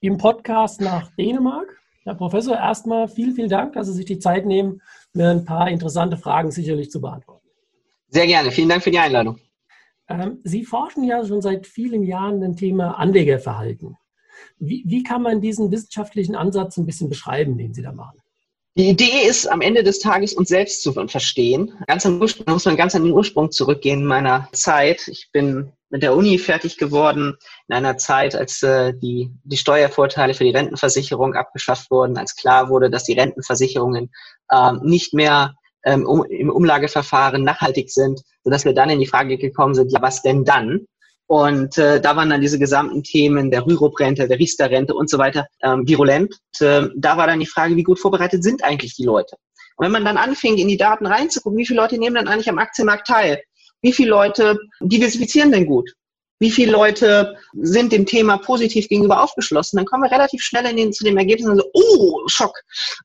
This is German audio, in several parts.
im Podcast nach Dänemark. Herr Professor, erstmal vielen, vielen Dank, dass Sie sich die Zeit nehmen, mir ein paar interessante Fragen sicherlich zu beantworten. Sehr gerne. Vielen Dank für die Einladung. Ähm, Sie forschen ja schon seit vielen Jahren dem Thema Anlegerverhalten. Wie, wie kann man diesen wissenschaftlichen Ansatz ein bisschen beschreiben, den Sie da machen? Die Idee ist, am Ende des Tages uns selbst zu verstehen. Ganz Ursprung, muss man ganz an den Ursprung zurückgehen meiner Zeit. Ich bin mit der Uni fertig geworden in einer Zeit, als äh, die, die Steuervorteile für die Rentenversicherung abgeschafft wurden, als klar wurde, dass die Rentenversicherungen ähm, nicht mehr ähm, um, im Umlageverfahren nachhaltig sind, sodass wir dann in die Frage gekommen sind, ja, was denn dann? Und äh, da waren dann diese gesamten Themen der Rürup-Rente, der Riester-Rente und so weiter ähm, virulent. Und, äh, da war dann die Frage, wie gut vorbereitet sind eigentlich die Leute? Und wenn man dann anfing, in die Daten reinzugucken, wie viele Leute nehmen dann eigentlich am Aktienmarkt teil? Wie viele Leute diversifizieren denn gut? Wie viele Leute sind dem Thema positiv gegenüber aufgeschlossen? Dann kommen wir relativ schnell in den, zu dem Ergebnis und so, oh, Schock.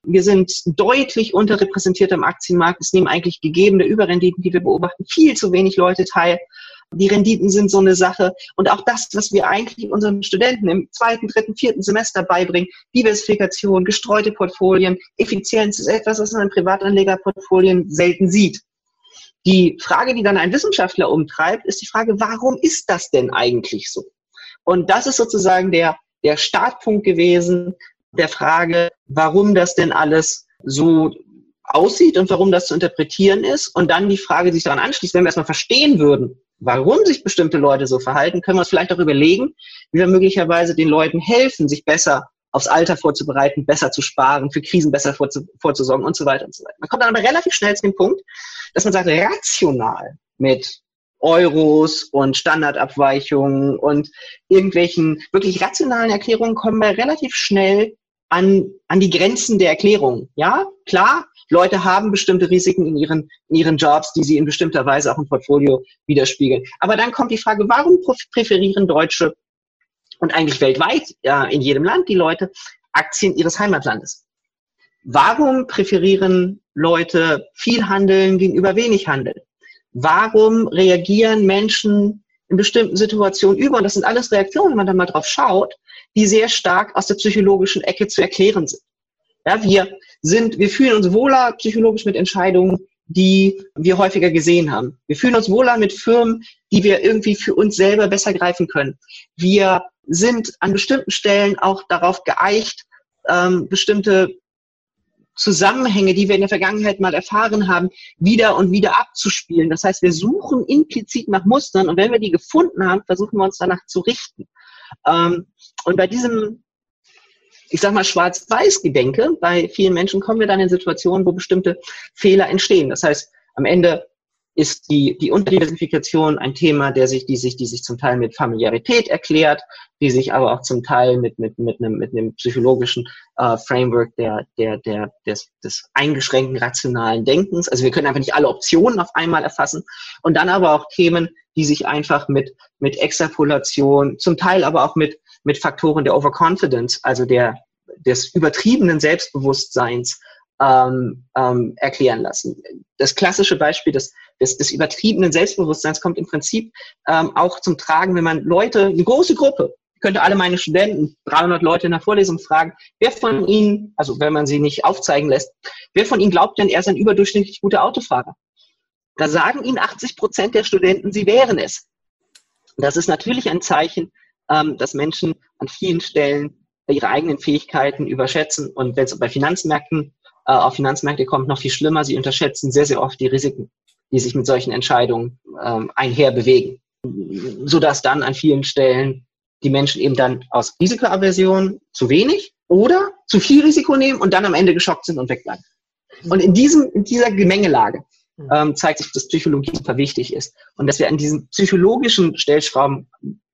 Wir sind deutlich unterrepräsentiert am Aktienmarkt. Es nehmen eigentlich gegebene Überrenditen, die wir beobachten, viel zu wenig Leute teil. Die Renditen sind so eine Sache. Und auch das, was wir eigentlich unseren Studenten im zweiten, dritten, vierten Semester beibringen, Diversifikation, gestreute Portfolien, Effizienz ist etwas, was man in Privatanlegerportfolien selten sieht. Die Frage, die dann ein Wissenschaftler umtreibt, ist die Frage, warum ist das denn eigentlich so? Und das ist sozusagen der, der Startpunkt gewesen der Frage, warum das denn alles so aussieht und warum das zu interpretieren ist. Und dann die Frage, die sich daran anschließt, wenn wir erstmal verstehen würden, warum sich bestimmte Leute so verhalten, können wir uns vielleicht auch überlegen, wie wir möglicherweise den Leuten helfen, sich besser aufs Alter vorzubereiten, besser zu sparen, für Krisen besser vorzusorgen und so weiter und so weiter. Man kommt dann aber relativ schnell zu dem Punkt, dass man sagt, rational mit Euros und Standardabweichungen und irgendwelchen wirklich rationalen Erklärungen kommen wir relativ schnell an, an die Grenzen der Erklärung. Ja, klar, Leute haben bestimmte Risiken in ihren, in ihren Jobs, die sie in bestimmter Weise auch im Portfolio widerspiegeln. Aber dann kommt die Frage, warum präferieren Deutsche und eigentlich weltweit, ja, in jedem Land die Leute Aktien ihres Heimatlandes? Warum präferieren Leute viel Handeln gegenüber wenig Handeln? Warum reagieren Menschen in bestimmten Situationen über? Und das sind alles Reaktionen, wenn man da mal drauf schaut, die sehr stark aus der psychologischen Ecke zu erklären sind. Ja, wir sind, wir fühlen uns wohler psychologisch mit Entscheidungen, die wir häufiger gesehen haben. Wir fühlen uns wohler mit Firmen, die wir irgendwie für uns selber besser greifen können. Wir sind an bestimmten Stellen auch darauf geeicht, ähm, bestimmte Zusammenhänge, die wir in der Vergangenheit mal erfahren haben, wieder und wieder abzuspielen. Das heißt, wir suchen implizit nach Mustern und wenn wir die gefunden haben, versuchen wir uns danach zu richten. Ähm, und bei diesem, ich sag mal, Schwarz-Weiß-Gedenke, bei vielen Menschen kommen wir dann in Situationen, wo bestimmte Fehler entstehen. Das heißt, am Ende ist die, die Unterdiversifikation ein Thema, der sich, die sich, die sich zum Teil mit Familiarität erklärt, die sich aber auch zum Teil mit, mit, mit einem, mit einem psychologischen äh, Framework der, der, der, des, des eingeschränkten rationalen Denkens. Also wir können einfach nicht alle Optionen auf einmal erfassen. Und dann aber auch Themen, die sich einfach mit, mit Extrapolation, zum Teil aber auch mit, mit Faktoren der Overconfidence, also der, des übertriebenen Selbstbewusstseins ähm, ähm, erklären lassen. Das klassische Beispiel des, des, des übertriebenen Selbstbewusstseins kommt im Prinzip ähm, auch zum Tragen, wenn man Leute, eine große Gruppe, könnte alle meine Studenten, 300 Leute in der Vorlesung fragen, wer von ihnen, also wenn man sie nicht aufzeigen lässt, wer von ihnen glaubt denn, er ist ein überdurchschnittlich guter Autofahrer? Da sagen ihnen 80 Prozent der Studenten, sie wären es. Das ist natürlich ein Zeichen, ähm, dass Menschen an vielen Stellen ihre eigenen Fähigkeiten überschätzen. Und wenn es bei Finanzmärkten äh, auf Finanzmärkte kommt, noch viel schlimmer. Sie unterschätzen sehr, sehr oft die Risiken, die sich mit solchen Entscheidungen ähm, einher bewegen. Sodass dann an vielen Stellen die Menschen eben dann aus Risikoaversion zu wenig oder zu viel Risiko nehmen und dann am Ende geschockt sind und wegbleiben. Und in, diesem, in dieser Gemengelage ähm, zeigt sich, dass Psychologie super wichtig ist und dass wir an diesen psychologischen Stellschrauben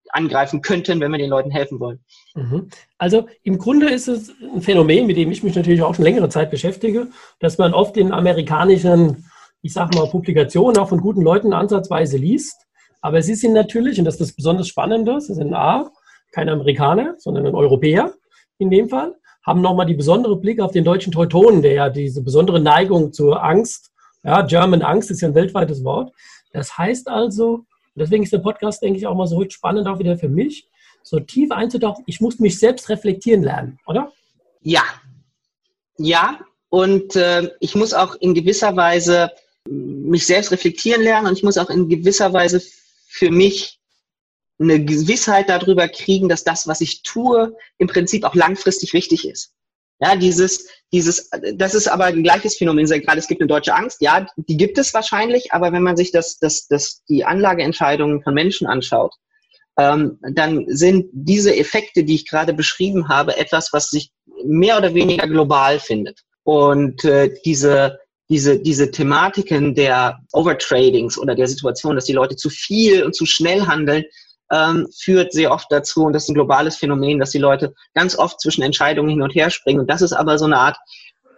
angreifen könnten, wenn wir den Leuten helfen wollen. Mhm. Also im Grunde ist es ein Phänomen, mit dem ich mich natürlich auch schon längere Zeit beschäftige, dass man oft in amerikanischen, ich sage mal, Publikationen auch von guten Leuten ansatzweise liest. Aber sie sind natürlich, und das ist das besonders Spannende, sie sind A, kein Amerikaner, sondern ein Europäer in dem Fall, haben nochmal die besondere Blick auf den deutschen Teutonen, der ja diese besondere Neigung zur Angst, ja, German Angst ist ja ein weltweites Wort. Das heißt also, deswegen ist der Podcast, denke ich, auch mal so spannend auch wieder für mich, so tief einzutauchen. Ich muss mich selbst reflektieren lernen, oder? Ja. Ja, und äh, ich muss auch in gewisser Weise mich selbst reflektieren lernen und ich muss auch in gewisser Weise für mich eine Gewissheit darüber kriegen, dass das, was ich tue, im Prinzip auch langfristig richtig ist. Ja, dieses, dieses, das ist aber ein gleiches Phänomen. Gerade es gibt eine deutsche Angst. Ja, die gibt es wahrscheinlich, aber wenn man sich das, das, das, die Anlageentscheidungen von Menschen anschaut, ähm, dann sind diese Effekte, die ich gerade beschrieben habe, etwas, was sich mehr oder weniger global findet. Und äh, diese, diese, diese Thematiken der Overtradings oder der Situation, dass die Leute zu viel und zu schnell handeln, ähm, führt sehr oft dazu, und das ist ein globales Phänomen, dass die Leute ganz oft zwischen Entscheidungen hin und her springen. Und das ist aber so eine Art,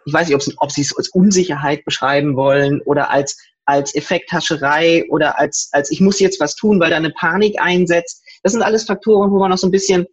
ich weiß nicht, ob sie es als Unsicherheit beschreiben wollen oder als, als Effekthascherei oder als, als ich muss jetzt was tun, weil da eine Panik einsetzt. Das sind alles Faktoren, wo man noch so ein bisschen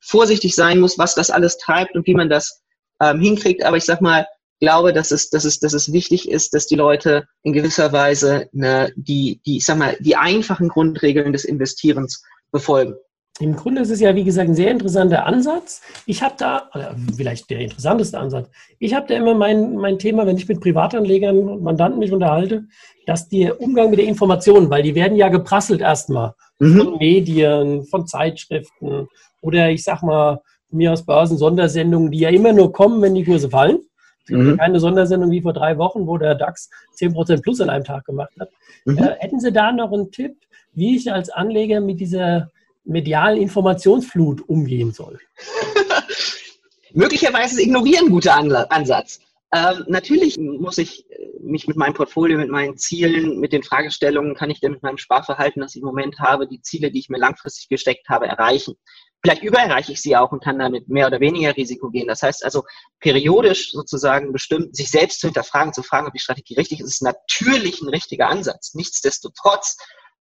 vorsichtig sein muss, was das alles treibt und wie man das ähm, hinkriegt. Aber ich sag mal, glaube, dass es, dass es, dass es wichtig ist, dass die Leute in gewisser Weise ne, die, die, ich sag mal, die einfachen Grundregeln des Investierens befolgen. Im Grunde ist es ja, wie gesagt, ein sehr interessanter Ansatz. Ich habe da, oder vielleicht der interessanteste Ansatz, ich habe da immer mein, mein Thema, wenn ich mit Privatanlegern und Mandanten mich unterhalte, dass der Umgang mit der Information, weil die werden ja geprasselt erstmal mhm. von Medien, von Zeitschriften oder ich sag mal, mir aus Börsen Sondersendungen, die ja immer nur kommen, wenn die Kurse fallen. Mhm. Keine Sondersendung wie vor drei Wochen, wo der DAX 10% plus an einem Tag gemacht hat. Mhm. Äh, hätten Sie da noch einen Tipp, wie ich als Anleger mit dieser medialen Informationsflut umgehen soll? Möglicherweise ignorieren ein guter Ansatz. Ähm, natürlich muss ich äh, mich mit meinem Portfolio, mit meinen Zielen, mit den Fragestellungen, kann ich denn mit meinem Sparverhalten, das ich im Moment habe, die Ziele, die ich mir langfristig gesteckt habe, erreichen. Vielleicht übererreiche ich sie auch und kann damit mehr oder weniger Risiko gehen. Das heißt also, periodisch sozusagen bestimmt, sich selbst zu hinterfragen, zu fragen, ob die Strategie richtig ist, ist natürlich ein richtiger Ansatz. Nichtsdestotrotz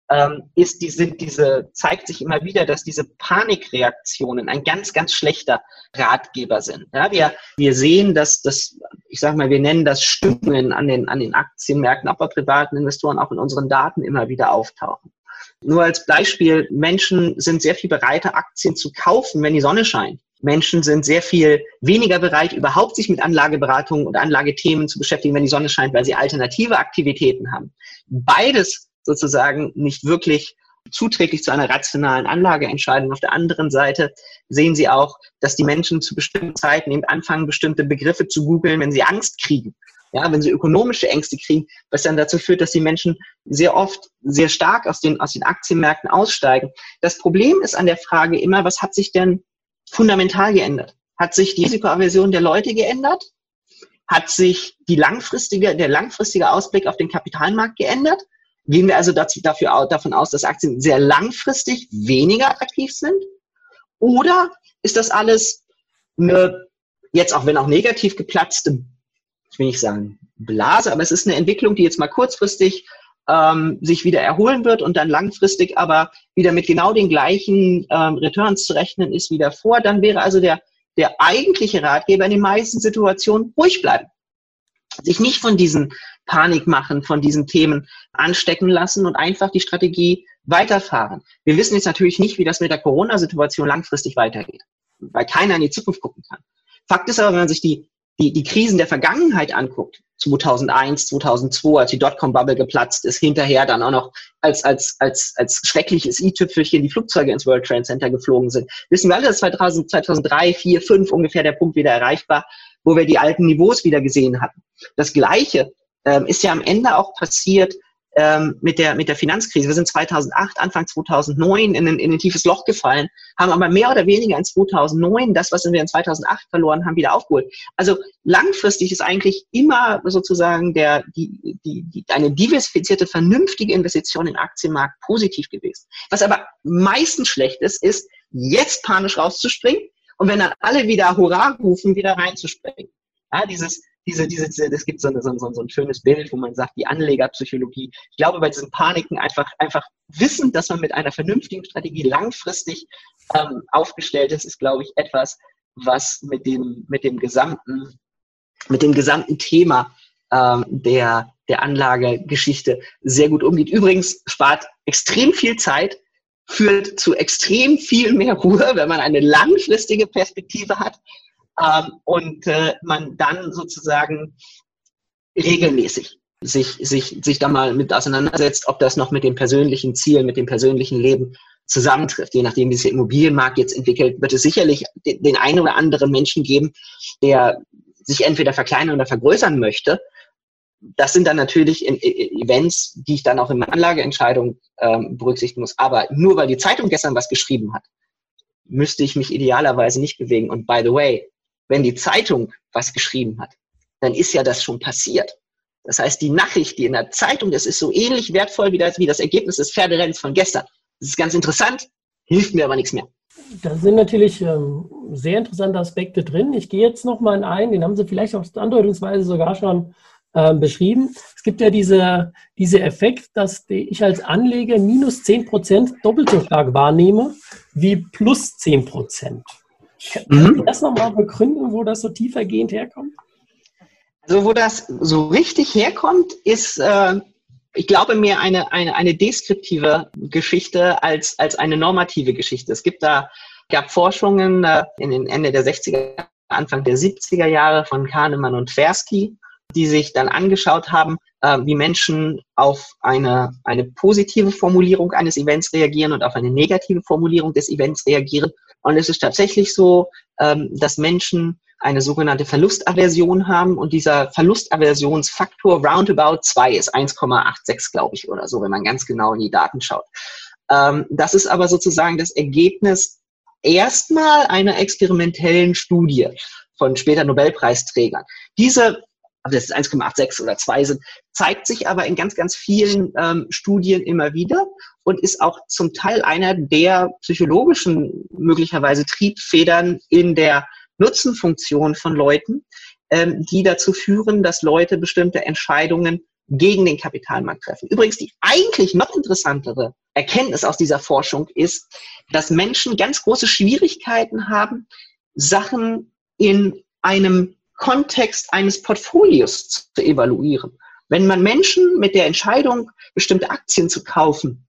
ähm, ist die, sind diese, zeigt sich immer wieder, dass diese Panikreaktionen ein ganz, ganz schlechter Ratgeber sind. Ja, wir, wir sehen, dass das, ich sage mal, wir nennen das Stimmungen an den, an den Aktienmärkten, auch bei privaten Investoren, auch in unseren Daten immer wieder auftauchen. Nur als Beispiel, Menschen sind sehr viel bereiter, Aktien zu kaufen, wenn die Sonne scheint. Menschen sind sehr viel weniger bereit, überhaupt sich mit Anlageberatung und Anlagethemen zu beschäftigen, wenn die Sonne scheint, weil sie alternative Aktivitäten haben. Beides sozusagen nicht wirklich zuträglich zu einer rationalen Anlageentscheidung. Auf der anderen Seite sehen Sie auch, dass die Menschen zu bestimmten Zeiten eben anfangen, bestimmte Begriffe zu googeln, wenn sie Angst kriegen. Ja, wenn sie ökonomische Ängste kriegen, was dann dazu führt, dass die Menschen sehr oft sehr stark aus den, aus den Aktienmärkten aussteigen. Das Problem ist an der Frage immer, was hat sich denn fundamental geändert? Hat sich die Risikoaversion der Leute geändert? Hat sich die langfristige, der langfristige Ausblick auf den Kapitalmarkt geändert? Gehen wir also dazu, dafür, davon aus, dass Aktien sehr langfristig weniger attraktiv sind? Oder ist das alles eine, jetzt auch wenn auch negativ geplatzte ich will nicht sagen Blase, aber es ist eine Entwicklung, die jetzt mal kurzfristig ähm, sich wieder erholen wird und dann langfristig aber wieder mit genau den gleichen ähm, Returns zu rechnen ist wie davor, dann wäre also der, der eigentliche Ratgeber in den meisten Situationen ruhig bleiben. Sich nicht von diesen Panikmachen, von diesen Themen anstecken lassen und einfach die Strategie weiterfahren. Wir wissen jetzt natürlich nicht, wie das mit der Corona-Situation langfristig weitergeht, weil keiner in die Zukunft gucken kann. Fakt ist aber, wenn man sich die die, die Krisen der Vergangenheit anguckt, 2001, 2002, als die Dotcom-Bubble geplatzt ist, hinterher dann auch noch als, als, als, als schreckliches i-Tüpfelchen die Flugzeuge ins World Trade Center geflogen sind, wissen wir alle, dass 2000, 2003, 4, 5 ungefähr der Punkt wieder erreicht war, wo wir die alten Niveaus wieder gesehen hatten. Das Gleiche ähm, ist ja am Ende auch passiert ähm, mit, der, mit der Finanzkrise. Wir sind 2008, Anfang 2009 in ein, in ein tiefes Loch gefallen, haben aber mehr oder weniger in 2009 das, was wir in 2008 verloren haben, wieder aufgeholt. Also langfristig ist eigentlich immer sozusagen der, die, die, die, eine diversifizierte, vernünftige Investition in den Aktienmarkt positiv gewesen. Was aber meistens schlecht ist, ist, jetzt panisch rauszuspringen und wenn dann alle wieder Hurra rufen, wieder reinzuspringen. Ja, dieses, diese, diese, diese, es gibt so, eine, so, so, so ein schönes Bild, wo man sagt, die Anlegerpsychologie. Ich glaube, bei diesen Paniken einfach, einfach wissen, dass man mit einer vernünftigen Strategie langfristig ähm, aufgestellt ist, ist, glaube ich, etwas, was mit dem, mit dem gesamten, mit dem gesamten Thema ähm, der, der Anlagegeschichte sehr gut umgeht. Übrigens spart extrem viel Zeit, führt zu extrem viel mehr Ruhe, wenn man eine langfristige Perspektive hat ähm, und äh, man dann sozusagen regelmäßig sich, sich, sich da mal mit auseinandersetzt, ob das noch mit den persönlichen Zielen, mit dem persönlichen Leben zusammentrifft. Je nachdem, wie sich der Immobilienmarkt jetzt entwickelt, wird es sicherlich den, den einen oder anderen Menschen geben, der sich entweder verkleinern oder vergrößern möchte. Das sind dann natürlich Events, die ich dann auch in meiner Anlageentscheidung ähm, berücksichtigen muss. Aber nur weil die Zeitung gestern was geschrieben hat, müsste ich mich idealerweise nicht bewegen. Und by the way, wenn die Zeitung was geschrieben hat, dann ist ja das schon passiert. Das heißt, die Nachricht, die in der Zeitung ist, ist so ähnlich wertvoll wie das, wie das Ergebnis des Pferderenns von gestern. Das ist ganz interessant, hilft mir aber nichts mehr. Da sind natürlich ähm, sehr interessante Aspekte drin. Ich gehe jetzt nochmal ein, den haben Sie vielleicht auf andeutungsweise sogar schon äh, beschrieben. Es gibt ja diese, diese Effekt, dass ich als Anleger minus 10% doppelt so stark wahrnehme wie plus 10%. Kannst du das nochmal begründen, wo das so tiefergehend herkommt? Also wo das so richtig herkommt, ist, äh, ich glaube, mehr eine, eine, eine deskriptive Geschichte als, als eine normative Geschichte. Es gibt da, gab Forschungen äh, in den Ende der 60er, Anfang der 70er Jahre von Kahnemann und Tversky, die sich dann angeschaut haben, äh, wie Menschen auf eine, eine positive Formulierung eines Events reagieren und auf eine negative Formulierung des Events reagieren. Und es ist tatsächlich so, ähm, dass Menschen eine sogenannte Verlustaversion haben und dieser Verlustaversionsfaktor roundabout 2 ist 1,86, glaube ich, oder so, wenn man ganz genau in die Daten schaut. Ähm, das ist aber sozusagen das Ergebnis erstmal einer experimentellen Studie von später Nobelpreisträgern. Diese ob das 1,86 oder 2 sind, zeigt sich aber in ganz, ganz vielen ähm, Studien immer wieder und ist auch zum Teil einer der psychologischen möglicherweise Triebfedern in der Nutzenfunktion von Leuten, ähm, die dazu führen, dass Leute bestimmte Entscheidungen gegen den Kapitalmarkt treffen. Übrigens, die eigentlich noch interessantere Erkenntnis aus dieser Forschung ist, dass Menschen ganz große Schwierigkeiten haben, Sachen in einem Kontext eines Portfolios zu evaluieren. Wenn man Menschen mit der Entscheidung, bestimmte Aktien zu kaufen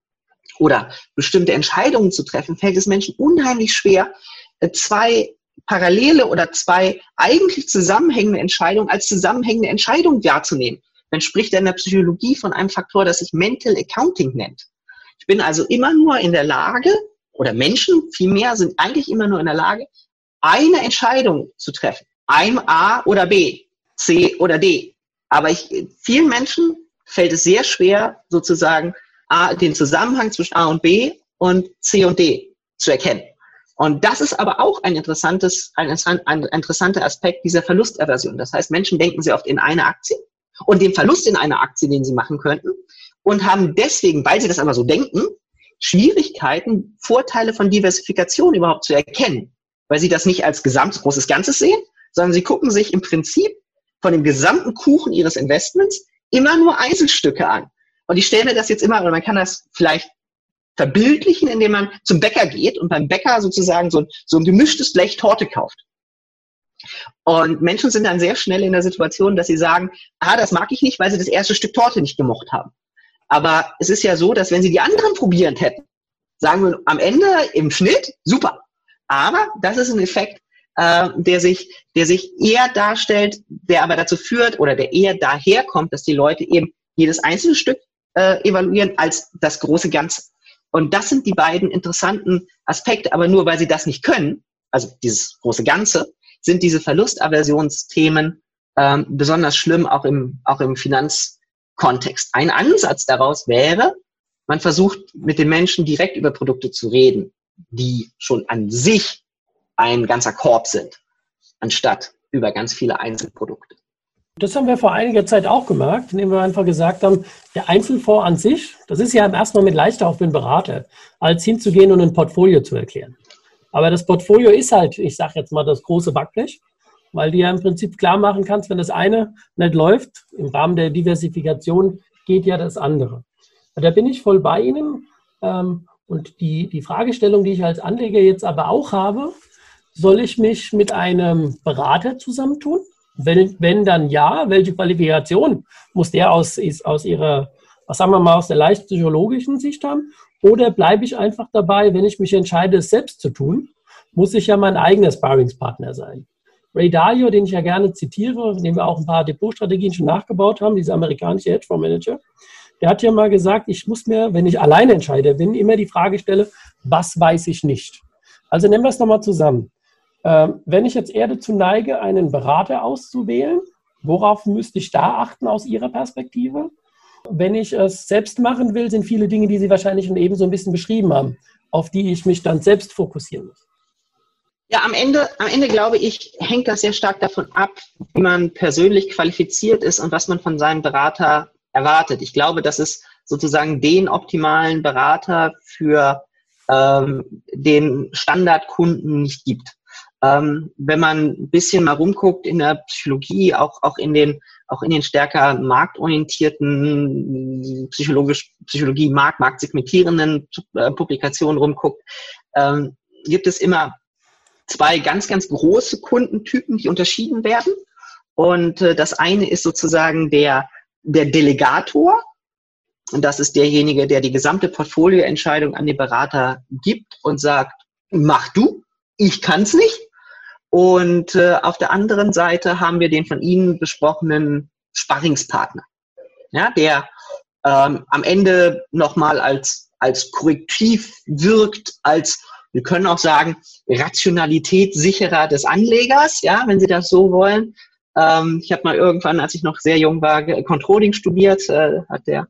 oder bestimmte Entscheidungen zu treffen, fällt es Menschen unheimlich schwer, äh, zwei parallele oder zwei eigentlich zusammenhängende Entscheidungen als zusammenhängende Entscheidung wahrzunehmen. Man spricht in der Psychologie von einem Faktor, das sich Mental Accounting nennt. Ich bin also immer nur in der Lage, oder Menschen vielmehr sind eigentlich immer nur in der Lage, eine Entscheidung zu treffen einem A oder B, C oder D. Aber ich, vielen Menschen fällt es sehr schwer, sozusagen A, den Zusammenhang zwischen A und B und C und D zu erkennen. Und das ist aber auch ein interessantes, ein, ein interessanter Aspekt dieser Verlusterversion. Das heißt, Menschen denken sehr oft in eine Aktie und den Verlust in einer Aktie, den sie machen könnten, und haben deswegen, weil sie das aber so denken, Schwierigkeiten, Vorteile von Diversifikation überhaupt zu erkennen, weil sie das nicht als gesamt großes Ganzes sehen, sondern sie gucken sich im Prinzip von dem gesamten Kuchen ihres Investments immer nur Einzelstücke an. Und ich stelle mir das jetzt immer, oder man kann das vielleicht verbildlichen, indem man zum Bäcker geht und beim Bäcker sozusagen so, so ein gemischtes Blech Torte kauft. Und Menschen sind dann sehr schnell in der Situation, dass sie sagen, ah, das mag ich nicht, weil sie das erste Stück Torte nicht gemocht haben. Aber es ist ja so, dass wenn sie die anderen probierend hätten, sagen wir am Ende im Schnitt, super. Aber das ist ein Effekt, äh, der sich, der sich eher darstellt, der aber dazu führt oder der eher daherkommt, dass die Leute eben jedes einzelne Stück äh, evaluieren als das große Ganze. Und das sind die beiden interessanten Aspekte, aber nur weil sie das nicht können, also dieses große Ganze, sind diese Verlustaversionsthemen ähm, besonders schlimm, auch im, auch im Finanz, Kontext. Ein Ansatz daraus wäre, man versucht mit den Menschen direkt über Produkte zu reden, die schon an sich ein ganzer Korb sind, anstatt über ganz viele Einzelprodukte. Das haben wir vor einiger Zeit auch gemerkt, indem wir einfach gesagt haben, der Einzelfonds an sich, das ist ja im ersten Moment leichter für einen Berater, als hinzugehen und ein Portfolio zu erklären. Aber das Portfolio ist halt, ich sage jetzt mal, das große Backblech, weil du ja im Prinzip klar machen kannst, wenn das eine nicht läuft, im Rahmen der Diversifikation geht ja das andere. Da bin ich voll bei Ihnen. Ähm, und die, die Fragestellung, die ich als Anleger jetzt aber auch habe, soll ich mich mit einem Berater zusammentun? Wenn, wenn dann ja, welche Qualifikation muss der aus, aus ihrer, was sagen wir mal, aus der leicht psychologischen Sicht haben? Oder bleibe ich einfach dabei, wenn ich mich entscheide, es selbst zu tun, muss ich ja mein eigener Sparringspartner sein. Ray Dalio, den ich ja gerne zitiere, dem wir auch ein paar Depotstrategien schon nachgebaut haben, dieser amerikanische Hedgefondsmanager, der hat ja mal gesagt, ich muss mir, wenn ich alleine entscheide, bin immer die Frage stelle, was weiß ich nicht? Also nehmen wir es nochmal zusammen. Ähm, wenn ich jetzt eher dazu neige, einen Berater auszuwählen, worauf müsste ich da achten aus Ihrer Perspektive? Wenn ich es selbst machen will, sind viele Dinge, die Sie wahrscheinlich schon eben so ein bisschen beschrieben haben, auf die ich mich dann selbst fokussieren muss. Ja, am Ende, am Ende glaube ich, hängt das sehr stark davon ab, wie man persönlich qualifiziert ist und was man von seinem Berater erwartet. Ich glaube, dass es sozusagen den optimalen Berater für ähm, den Standardkunden nicht gibt. Ähm, wenn man ein bisschen mal rumguckt in der Psychologie, auch, auch in den, auch in den stärker marktorientierten psychologisch, Psychologie, Markt, marktsegmentierenden äh, Publikationen rumguckt, ähm, gibt es immer zwei ganz, ganz große Kundentypen, die unterschieden werden. Und äh, das eine ist sozusagen der, der Delegator. Und das ist derjenige, der die gesamte Portfolioentscheidung an den Berater gibt und sagt, mach du, ich kann's nicht. Und äh, auf der anderen Seite haben wir den von Ihnen besprochenen Sparringspartner, ja, der ähm, am Ende nochmal als, als Korrektiv wirkt, als, wir können auch sagen, Rationalitätssicherer des Anlegers, ja, wenn Sie das so wollen. Ähm, ich habe mal irgendwann, als ich noch sehr jung war, Controlling studiert, äh, hat der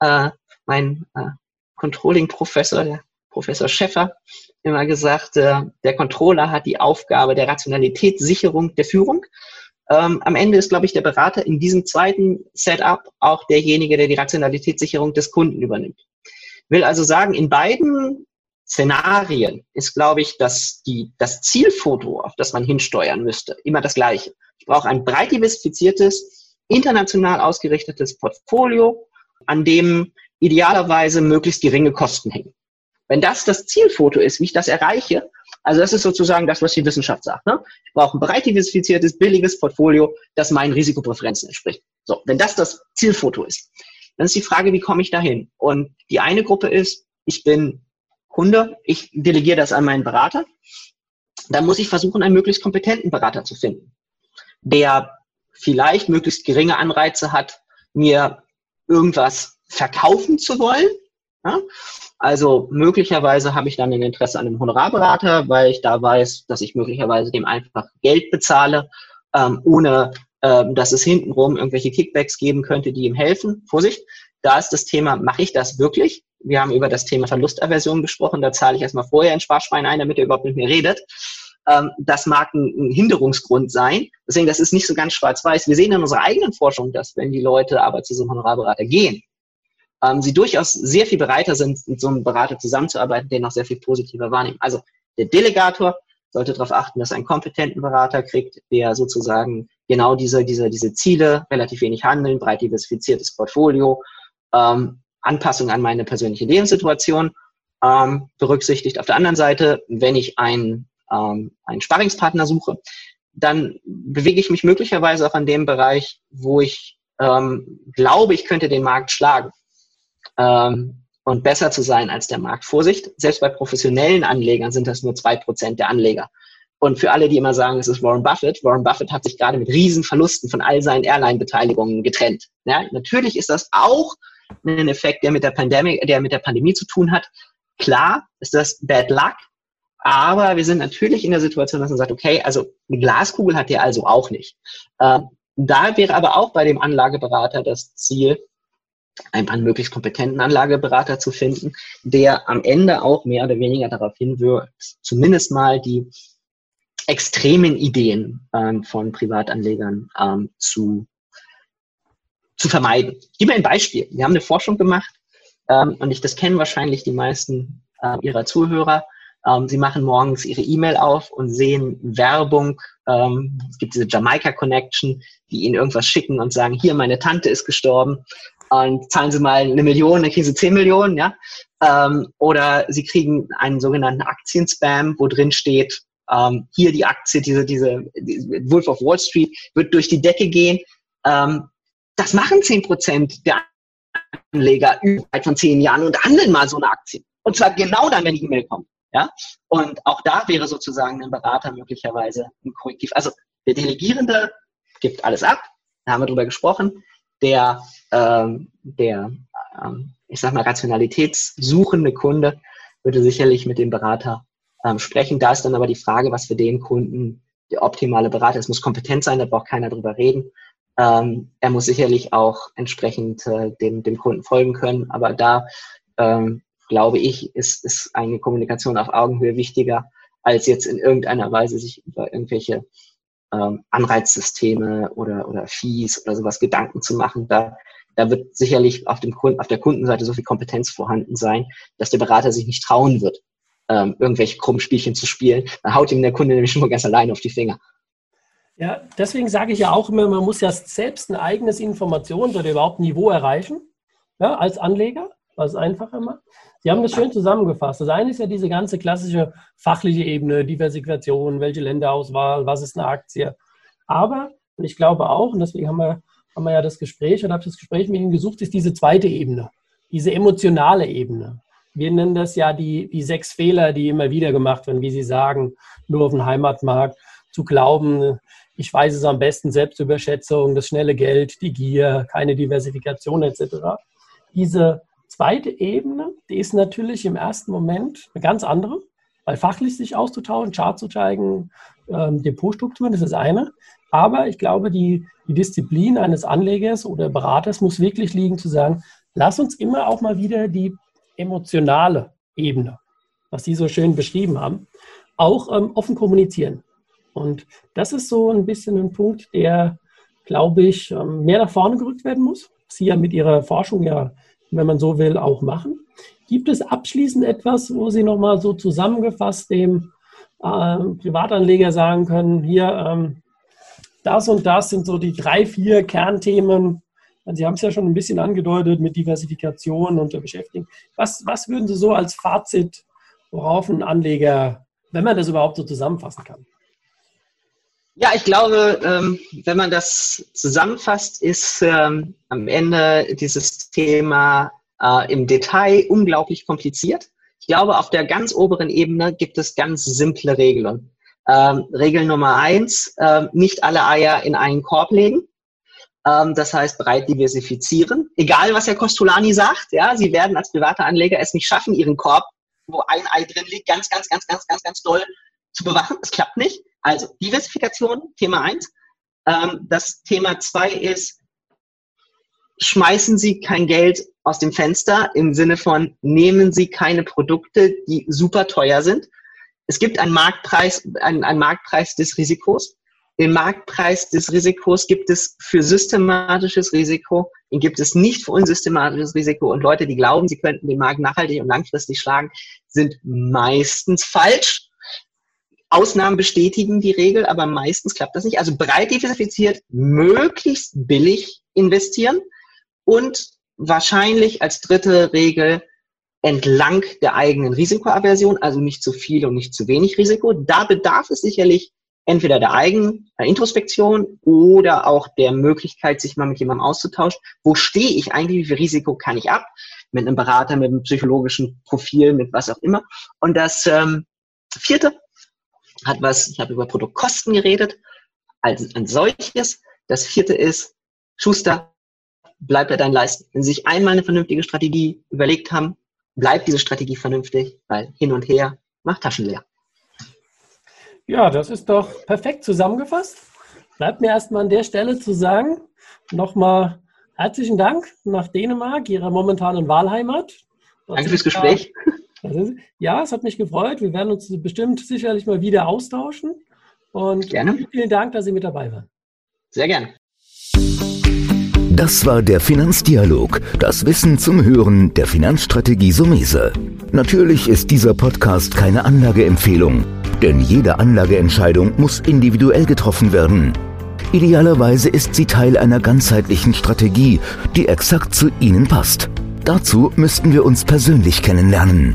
äh, mein äh, Controlling-Professor, der Professor Schäffer, immer gesagt, äh, der Controller hat die Aufgabe der Rationalitätssicherung der Führung. Ähm, am Ende ist, glaube ich, der Berater in diesem zweiten Setup auch derjenige, der die Rationalitätssicherung des Kunden übernimmt. Will also sagen, in beiden Szenarien ist, glaube ich, dass die, das Zielfoto, auf das man hinsteuern müsste, immer das gleiche. Ich brauche ein breit diversifiziertes, international ausgerichtetes Portfolio, an dem idealerweise möglichst geringe Kosten hängen. Wenn das das Zielfoto ist, wie ich das erreiche, also das ist sozusagen das, was die Wissenschaft sagt. Ne? Ich brauche ein breit diversifiziertes, billiges Portfolio, das meinen Risikopräferenzen entspricht. So, wenn das das Zielfoto ist, dann ist die Frage, wie komme ich dahin? Und die eine Gruppe ist, ich bin Kunde, ich delegiere das an meinen Berater. Dann muss ich versuchen, einen möglichst kompetenten Berater zu finden, der vielleicht möglichst geringe Anreize hat, mir irgendwas verkaufen zu wollen, ja? Also möglicherweise habe ich dann ein Interesse an einem Honorarberater, weil ich da weiß, dass ich möglicherweise dem einfach Geld bezahle, ähm, ohne ähm, dass es hintenrum irgendwelche Kickbacks geben könnte, die ihm helfen. Vorsicht, da ist das Thema, mache ich das wirklich? Wir haben über das Thema Verlustaversion gesprochen, da zahle ich erstmal vorher ein Sparschwein ein, damit er überhaupt mit mir redet. Ähm, das mag ein, ein Hinderungsgrund sein. Deswegen, das ist nicht so ganz schwarz-weiß. Wir sehen in unserer eigenen Forschung, dass wenn die Leute aber zu so einem Honorarberater gehen, ähm, sie durchaus sehr viel bereiter sind, mit so einem Berater zusammenzuarbeiten, den auch sehr viel positiver wahrnehmen. Also der Delegator sollte darauf achten, dass er einen kompetenten Berater kriegt, der sozusagen genau diese, diese, diese Ziele, relativ wenig handeln, breit diversifiziertes Portfolio, ähm, Anpassung an meine persönliche Lebenssituation ähm, berücksichtigt. Auf der anderen Seite, wenn ich einen, ähm, einen Sparringspartner suche, dann bewege ich mich möglicherweise auch in dem Bereich, wo ich ähm, glaube, ich könnte den Markt schlagen ähm, und besser zu sein als der Markt. Vorsicht, selbst bei professionellen Anlegern sind das nur zwei Prozent der Anleger. Und für alle, die immer sagen, es ist Warren Buffett, Warren Buffett hat sich gerade mit Riesenverlusten von all seinen Airline-Beteiligungen getrennt. Ja, natürlich ist das auch ein Effekt, der mit der Pandemie, der mit der Pandemie zu tun hat. Klar ist das Bad Luck, aber wir sind natürlich in der Situation, dass man sagt, okay, also eine Glaskugel hat der also auch nicht. Äh, da wäre aber auch bei dem Anlageberater das Ziel, einfach einen möglichst kompetenten Anlageberater zu finden, der am Ende auch mehr oder weniger darauf hinwirkt, zumindest mal die extremen Ideen ähm, von Privatanlegern ähm, zu, zu vermeiden. Ich gebe ein Beispiel. Wir haben eine Forschung gemacht ähm, und ich, das kennen wahrscheinlich die meisten äh, ihrer Zuhörer. Ähm, sie machen morgens ihre E-Mail auf und sehen Werbung. Ähm, es gibt diese Jamaika Connection, die ihnen irgendwas schicken und sagen, hier, meine Tante ist gestorben und zahlen Sie mal eine Million, dann kriegen Sie 10 Millionen, ja. Ähm, oder Sie kriegen einen sogenannten Aktienspam, wo drin steht, ähm, hier die Aktie, diese, diese, die Wolf of Wall Street wird durch die Decke gehen. Ähm, das machen 10 Prozent der Anleger über von zehn Jahren und handeln mal so eine Aktie. Und zwar genau dann, wenn die E-Mail kommt. Ja? Und auch da wäre sozusagen ein Berater möglicherweise ein Korrektiv. Also der Delegierende gibt alles ab, da haben wir drüber gesprochen der, ähm, der ähm, ich sag mal, rationalitätssuchende Kunde würde sicherlich mit dem Berater ähm, sprechen. Da ist dann aber die Frage, was für den Kunden der optimale Berater ist. Es muss kompetent sein, da braucht keiner drüber reden. Ähm, er muss sicherlich auch entsprechend äh, dem, dem Kunden folgen können. Aber da ähm, glaube ich, ist, ist eine Kommunikation auf Augenhöhe wichtiger, als jetzt in irgendeiner Weise sich über irgendwelche ähm, Anreizsysteme oder, oder Fees oder sowas Gedanken zu machen. Da, da wird sicherlich auf, dem Kunden, auf der Kundenseite so viel Kompetenz vorhanden sein, dass der Berater sich nicht trauen wird, ähm, irgendwelche krummen Spielchen zu spielen. Dann haut ihm der Kunde nämlich schon mal ganz allein auf die Finger. Ja, deswegen sage ich ja auch immer, man muss ja selbst ein eigenes Informations- oder überhaupt Niveau erreichen, ja, als Anleger, was es einfacher macht. Sie haben das schön zusammengefasst. Das eine ist ja diese ganze klassische fachliche Ebene, Diversifikation, welche Länderauswahl, was ist eine Aktie. Aber, und ich glaube auch, und deswegen haben wir, haben wir ja das Gespräch oder habe das Gespräch mit Ihnen gesucht, ist diese zweite Ebene, diese emotionale Ebene. Wir nennen das ja die, die sechs Fehler, die immer wieder gemacht werden, wie Sie sagen, nur auf den Heimatmarkt zu glauben, ich weiß es am besten, Selbstüberschätzung, das schnelle Geld, die Gier, keine Diversifikation etc. Diese zweite Ebene, die ist natürlich im ersten Moment eine ganz andere, weil fachlich sich auszutauschen, Chart zu zeigen, ähm, Depotstrukturen, das ist eine. Aber ich glaube, die, die Disziplin eines Anlegers oder Beraters muss wirklich liegen zu sagen, lass uns immer auch mal wieder die emotionale Ebene, was Sie so schön beschrieben haben, auch ähm, offen kommunizieren. Und das ist so ein bisschen ein Punkt, der, glaube ich, ähm, mehr nach vorne gerückt werden muss. Sie ja mit Ihrer Forschung ja wenn man so will, auch machen. Gibt es abschließend etwas, wo Sie nochmal so zusammengefasst dem äh, Privatanleger sagen können, hier, ähm, das und das sind so die drei, vier Kernthemen. Sie haben es ja schon ein bisschen angedeutet mit Diversifikation und der Beschäftigung. Was, was würden Sie so als Fazit, worauf ein Anleger, wenn man das überhaupt so zusammenfassen kann? Ja, ich glaube, ähm, wenn man das zusammenfasst, ist ähm, am Ende dieses Thema äh, im Detail unglaublich kompliziert. Ich glaube, auf der ganz oberen Ebene gibt es ganz simple Regeln. Ähm, Regel Nummer eins, nicht alle Eier in einen Korb legen. das heißt, breit diversifizieren. Egal, was Herr Costolani sagt, ja, Sie werden als private Anleger es nicht schaffen, Ihren Korb, wo ein Ei drin liegt, ganz, ganz, ganz, ganz, ganz, ganz doll zu bewachen. Es klappt nicht. Also Diversifikation, Thema eins. Ähm, das Thema zwei ist, schmeißen Sie kein Geld aus dem Fenster im Sinne von, nehmen Sie keine Produkte, die super teuer sind. Es gibt einen Marktpreis, einen, einen Marktpreis des Risikos. Den Marktpreis des Risikos gibt es für systematisches Risiko, den gibt es nicht für unsystematisches Risiko. Und Leute, die glauben, sie könnten den Markt nachhaltig und langfristig schlagen, sind meistens falsch. Ausnahmen bestätigen die Regel, aber meistens klappt das nicht. Also breit diversifiziert, möglichst billig investieren und wahrscheinlich als dritte Regel entlang der eigenen Risikoaversion, also nicht zu viel und nicht zu wenig Risiko. Da bedarf es sicherlich entweder der eigenen Introspektion oder auch der Möglichkeit, sich mal mit jemandem auszutauschen. Wo stehe ich eigentlich? Wie viel Risiko kann ich ab? Mit einem Berater, mit einem psychologischen Profil, mit was auch immer. Und das ähm, vierte hat was, ich habe über Produktkosten geredet, als ein solches. Das vierte ist, Schuster, bleibt bei deinen Leisten. Wenn Sie sich einmal eine vernünftige Strategie überlegt haben, bleibt diese Strategie vernünftig, weil hin und her macht Taschen leer. Ja, das ist doch perfekt zusammengefasst. Bleibt mir erstmal an der Stelle zu sagen, nochmal herzlichen Dank nach Dänemark, Ihrer momentanen Wahlheimat. Danke fürs Gespräch. Ja, es hat mich gefreut. Wir werden uns bestimmt sicherlich mal wieder austauschen. Und gerne. vielen Dank, dass Sie mit dabei waren. Sehr gerne. Das war der Finanzdialog, das Wissen zum Hören der Finanzstrategie Sumese. Natürlich ist dieser Podcast keine Anlageempfehlung, denn jede Anlageentscheidung muss individuell getroffen werden. Idealerweise ist sie Teil einer ganzheitlichen Strategie, die exakt zu Ihnen passt. Dazu müssten wir uns persönlich kennenlernen.